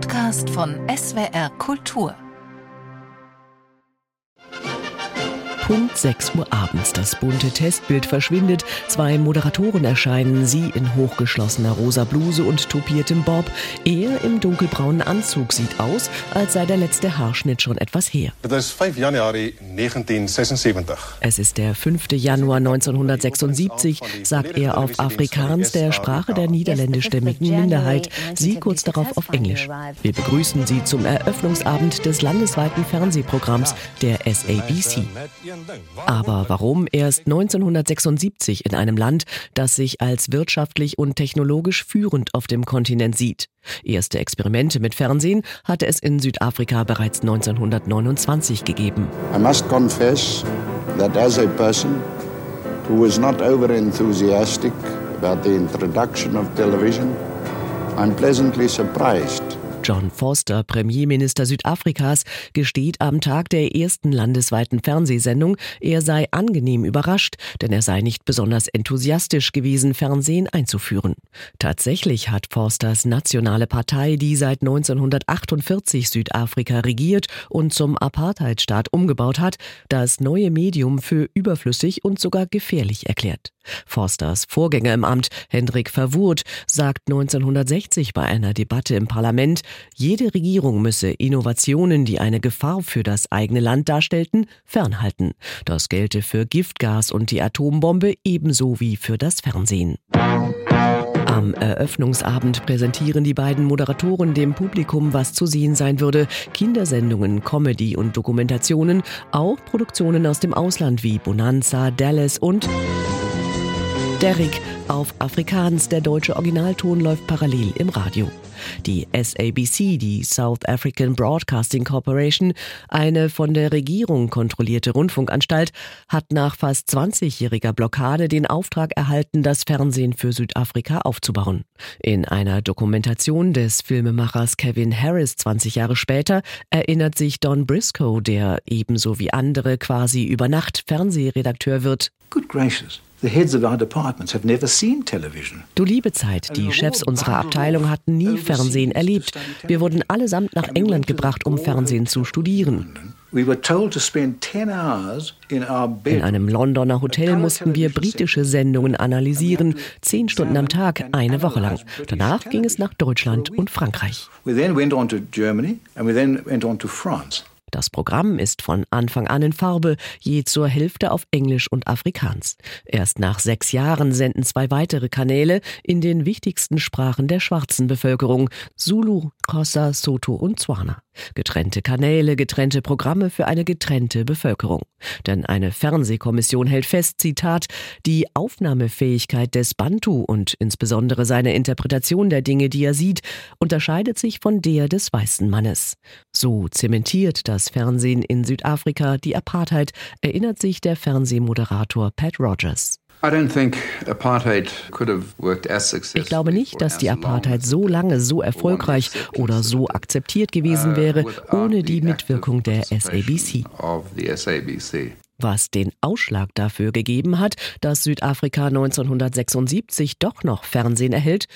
Podcast von SWR Kultur. Punkt 6 Uhr abends. Das bunte Testbild verschwindet. Zwei Moderatoren erscheinen. Sie in hochgeschlossener rosa Bluse und topiertem Bob. Er im dunkelbraunen Anzug sieht aus, als sei der letzte Haarschnitt schon etwas her. Dit is 5 Januarie 1976. Es ist der 5. Januar 1976, sagt er auf Afrikaans, der Sprache der niederländischstämmigen Minderheit. Sie kurz darauf auf Englisch. Wir begrüßen Sie zum Eröffnungsabend des landesweiten Fernsehprogramms der SABC. Aber warum erst 1976 in einem Land, das sich als wirtschaftlich und technologisch führend auf dem Kontinent sieht? Erste Experimente mit Fernsehen hatte es in Südafrika bereits 1929 gegeben. I must confess that as a person who was not over enthusiastic about the introduction of television, I'm pleasantly surprised John Forster, Premierminister Südafrikas, gesteht am Tag der ersten landesweiten Fernsehsendung, er sei angenehm überrascht, denn er sei nicht besonders enthusiastisch gewesen, Fernsehen einzuführen. Tatsächlich hat Forsters nationale Partei, die seit 1948 Südafrika regiert und zum Apartheidstaat umgebaut hat, das neue Medium für überflüssig und sogar gefährlich erklärt. Forsters Vorgänger im Amt, Hendrik Verwoerd, sagt 1960 bei einer Debatte im Parlament, jede Regierung müsse Innovationen, die eine Gefahr für das eigene Land darstellten, fernhalten. Das gelte für Giftgas und die Atombombe ebenso wie für das Fernsehen. Am Eröffnungsabend präsentieren die beiden Moderatoren dem Publikum, was zu sehen sein würde. Kindersendungen, Comedy und Dokumentationen, auch Produktionen aus dem Ausland wie Bonanza, Dallas und Derrick auf Afrikaans. Der deutsche Originalton läuft parallel im Radio. Die SABC, die South African Broadcasting Corporation, eine von der Regierung kontrollierte Rundfunkanstalt, hat nach fast 20-jähriger Blockade den Auftrag erhalten, das Fernsehen für Südafrika aufzubauen. In einer Dokumentation des Filmemachers Kevin Harris 20 Jahre später erinnert sich Don Briscoe, der ebenso wie andere quasi über Nacht Fernsehredakteur wird. Good gracious. The heads of our departments have never seen television. Du liebe Zeit, die Chefs unserer Abteilung hatten nie Fernsehen erlebt. Wir wurden allesamt nach England gebracht, um Fernsehen zu studieren. In einem Londoner Hotel mussten wir britische Sendungen analysieren, zehn Stunden am Tag, eine Woche lang. Danach ging es nach Deutschland und Frankreich. We then went on to Germany and we then went on to France. Das Programm ist von Anfang an in Farbe, je zur Hälfte auf Englisch und Afrikaans. Erst nach sechs Jahren senden zwei weitere Kanäle in den wichtigsten Sprachen der schwarzen Bevölkerung Zulu, Xhosa, Soto und Tswana. Getrennte Kanäle, getrennte Programme für eine getrennte Bevölkerung. Denn eine Fernsehkommission hält fest, Zitat, die Aufnahmefähigkeit des Bantu und insbesondere seine Interpretation der Dinge, die er sieht, unterscheidet sich von der des weißen Mannes. So zementiert das Fernsehen in Südafrika die Apartheid, erinnert sich der Fernsehmoderator Pat Rogers. Ich glaube nicht, dass die Apartheid so lange so erfolgreich oder so akzeptiert gewesen wäre, ohne die Mitwirkung der SABC. Was den Ausschlag dafür gegeben hat, dass Südafrika 1976 doch noch Fernsehen erhält,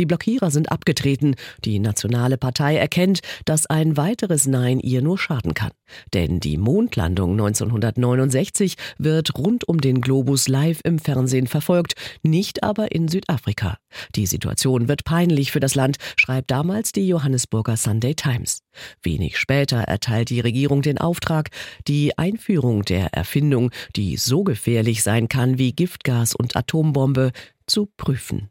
die Blockierer sind abgetreten. Die Nationale Partei erkennt, dass ein weiteres Nein ihr nur schaden kann. Denn die Mondlandung 1969 wird rund um den Globus live im Fernsehen verfolgt, nicht aber in Südafrika. Die Situation wird peinlich für das Land, schreibt damals die Johannesburger Sunday Times. Wenig später erteilt die Regierung den Auftrag, die Einführung der Erfindung, die so gefährlich sein kann wie Giftgas und Atombombe, zu prüfen.